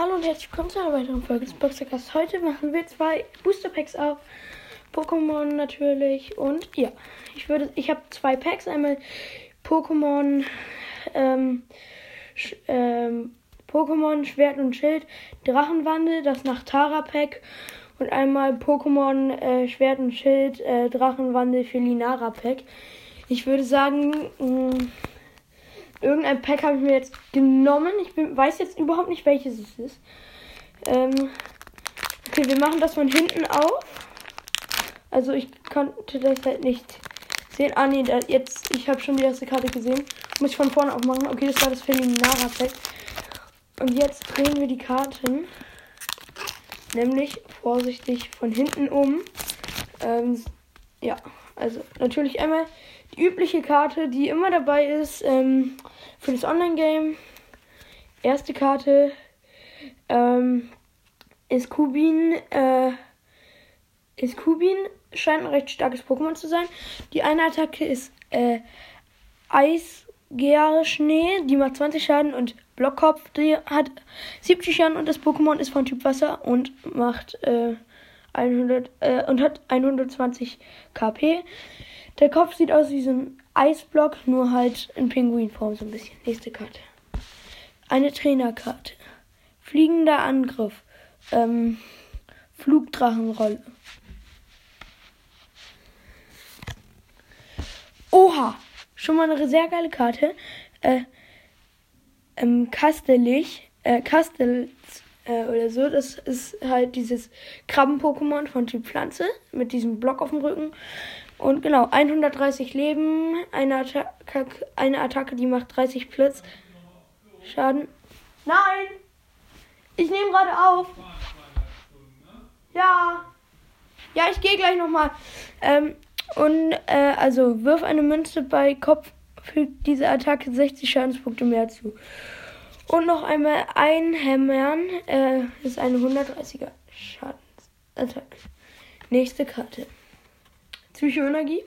Hallo und herzlich willkommen zu einer weiteren Folge des Boxercast. Heute machen wir zwei Booster Packs auf. Pokémon natürlich. Und ja, ich würde, ich habe zwei Packs. Einmal Pokémon, ähm, Sch ähm, Pokémon Schwert und Schild Drachenwandel, das nach Tara Pack. Und einmal Pokémon äh, Schwert und Schild äh, Drachenwandel für Linara Pack. Ich würde sagen, mh, Irgendein Pack habe ich mir jetzt genommen. Ich bin, weiß jetzt überhaupt nicht, welches es ist. Ähm, okay, wir machen das von hinten auf. Also ich konnte das halt nicht sehen. Ah nee, da, jetzt, ich habe schon die erste Karte gesehen. Muss ich von vorne aufmachen. Okay, das war das Felinara Pack. Und jetzt drehen wir die Karten. Nämlich vorsichtig von hinten um. Ähm, ja, also natürlich einmal die übliche Karte, die immer dabei ist ähm, für das Online-Game. Erste Karte ähm, ist Kubin. Äh, ist Kubin. Scheint ein recht starkes Pokémon zu sein. Die eine Attacke ist äh, Eisgear Schnee. Die macht 20 Schaden. Und Blockkopf, die hat 70 Schaden. Und das Pokémon ist von Typ Wasser und macht äh, 100 äh, und hat 120 KP. Der Kopf sieht aus wie so ein Eisblock, nur halt in Pinguinform so ein bisschen. Nächste Karte. Eine Trainerkarte. Fliegender Angriff. Ähm, Flugdrachenrolle. Oha! Schon mal eine sehr geile Karte. Äh, ähm, Kastelich. Äh, Kastels äh, oder so. Das ist halt dieses Krabben-Pokémon von Typ Pflanze mit diesem Block auf dem Rücken. Und genau, 130 Leben, eine Attacke, eine Attacke die macht 30 Blitz. Schaden. Nein! Ich nehme gerade auf. Ja. Ja, ich gehe gleich nochmal. Ähm, und äh, also wirf eine Münze bei Kopf, fügt diese Attacke 60 Schadenspunkte mehr zu. Und noch einmal einhämmern. Äh, ist eine 130er Schadensattacke. Nächste Karte. Psychoenergie.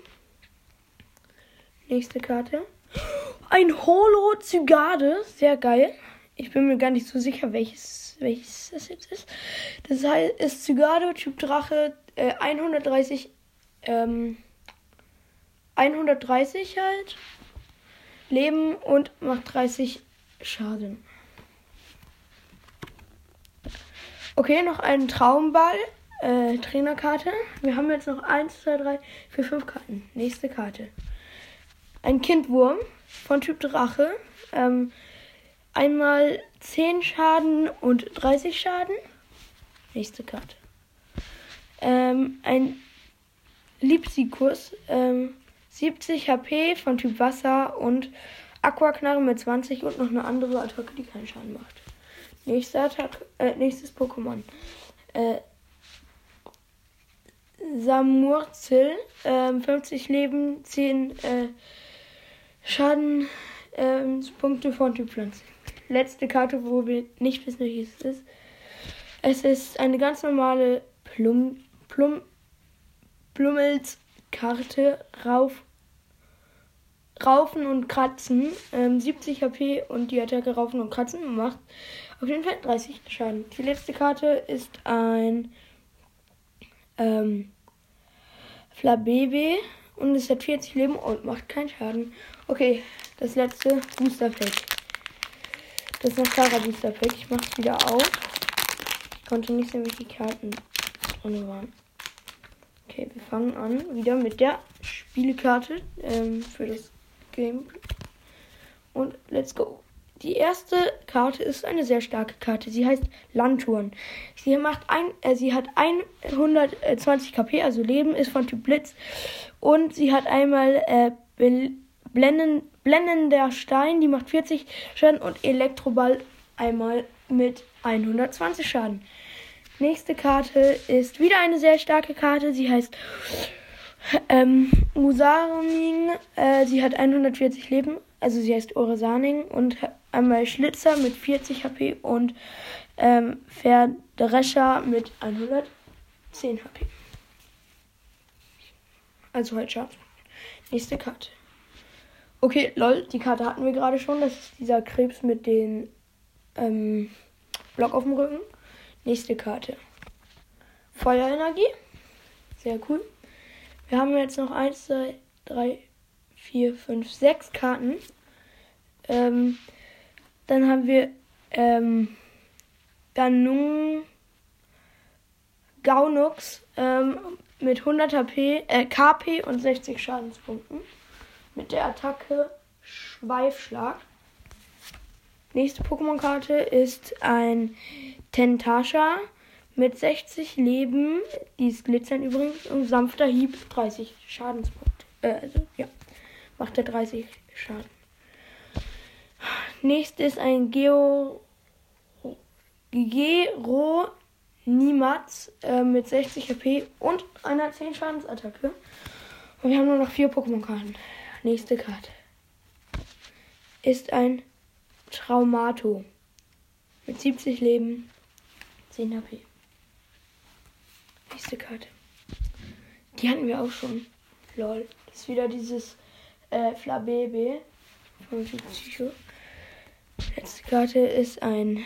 Nächste Karte. Ein Holo Zygade. Sehr geil. Ich bin mir gar nicht so sicher, welches, welches das jetzt ist. Das heißt, ist Zygade, Typ Drache, äh, 130, ähm, 130 halt. Leben und macht 30 Schaden. Okay, noch ein Traumball. Äh, Trainerkarte. Wir haben jetzt noch 1, 2, 3, 4, 5 Karten. Nächste Karte. Ein Kindwurm von Typ Drache. Ähm, einmal 10 Schaden und 30 Schaden. Nächste Karte. Ähm, ein Liebsikus. Ähm, 70 HP von Typ Wasser und Aquaknarre mit 20 und noch eine andere Attacke, die keinen Schaden macht. Nächster Attacke, äh, nächstes Pokémon. Äh, Samurzel, äh, 50 Leben, 10 äh, Schadenspunkte von Typ Pflanze. Letzte Karte, wo wir nicht wissen, welches es ist. Es ist eine ganz normale Plum, Plum, Plummelskarte rauf Raufen und Kratzen. Ähm, 70 HP und die Attacke Raufen und Kratzen macht auf jeden Fall 30 Schaden. Die letzte Karte ist ein ähm, Flabebe und es hat 40 Leben und macht keinen Schaden. Okay, das letzte Booster Pack. Das ist das Tara Booster Pack. Ich mache es wieder auf. Ich konnte nicht sehen, welche Karten drin waren. Okay, wir fangen an wieder mit der Spielekarte ähm, für das Gameplay. Und let's go. Die erste Karte ist eine sehr starke Karte. Sie heißt Landtouren. Sie macht ein, äh, sie hat 120 KP, also Leben ist von Typ Blitz. Und sie hat einmal äh, Blenden, blendender Stein, die macht 40 Schaden und Elektroball einmal mit 120 Schaden. Nächste Karte ist wieder eine sehr starke Karte. Sie heißt ähm, Musaring, äh, sie hat 140 Leben, also sie heißt Oresaning und einmal Schlitzer mit 40 HP und ähm, Verdrescher mit 110 HP. Also halt scharf. Nächste Karte. Okay, lol, die Karte hatten wir gerade schon. Das ist dieser Krebs mit den ähm, Block auf dem Rücken. Nächste Karte. Feuerenergie. Sehr cool. Wir haben jetzt noch 1, 2, 3, 4, 5, 6 Karten. Ähm, dann haben wir ähm, Ganung Gaunux ähm, mit 100 HP, äh, KP und 60 Schadenspunkten. Mit der Attacke Schweifschlag. Nächste Pokémon-Karte ist ein Tentasha mit 60 Leben. Die ist glitzern übrigens. Und sanfter Hieb 30 Schadenspunkte. Äh, also, ja. Macht er 30 Schaden. Nächstes ist ein Geo. Gero Niemals äh, mit 60 HP und einer 10 Schadensattacke. Und wir haben nur noch vier Pokémon-Karten. Nächste Karte ist ein Traumato mit 70 Leben, 10 HP. Nächste Karte. Die hatten wir auch schon. Lol. Das ist wieder dieses äh, Flabebe von Psycho. Letzte Karte ist ein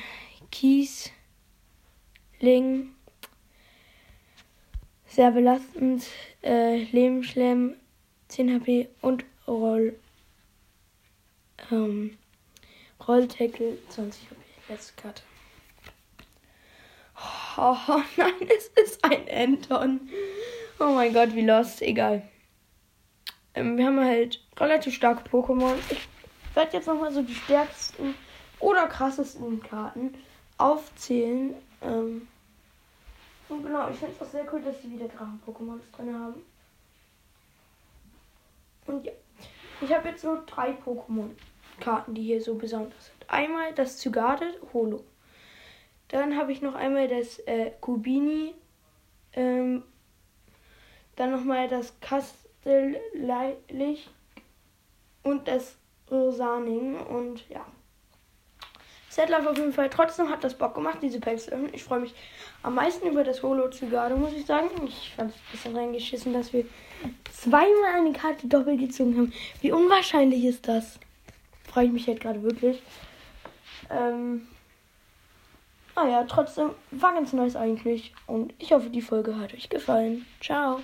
Kies Ling. Sehr belastend. Äh, Lebensschlemm 10 HP und Roll. Ähm, Rolltackle 20 HP. Letzte Karte. Oh, oh nein, es ist ein Anton. Oh mein Gott, wie lost. Egal. Ähm, wir haben halt relativ starke Pokémon. Ich werde jetzt nochmal so die stärksten oder krassesten Karten aufzählen. Ähm, und genau, ich finde es auch sehr cool, dass sie wieder Drachen-Pokémon drin haben. Und ja, ich habe jetzt nur drei Pokémon-Karten, die hier so besonders sind. Einmal das Zygarde Holo. Dann habe ich noch einmal das äh, Kubini. Ähm, dann nochmal das Kastelllich und das Rosaning. Und ja. Setlife auf jeden Fall. Trotzdem hat das Bock gemacht, diese Packs. Ich freue mich am meisten über das Holo Zygarde, muss ich sagen. Ich fand es ein bisschen reingeschissen, dass wir zweimal eine Karte doppelt gezogen haben. Wie unwahrscheinlich ist das? Freue ich mich halt gerade wirklich. Ähm, naja, trotzdem war ganz nice eigentlich. Und ich hoffe, die Folge hat euch gefallen. Ciao.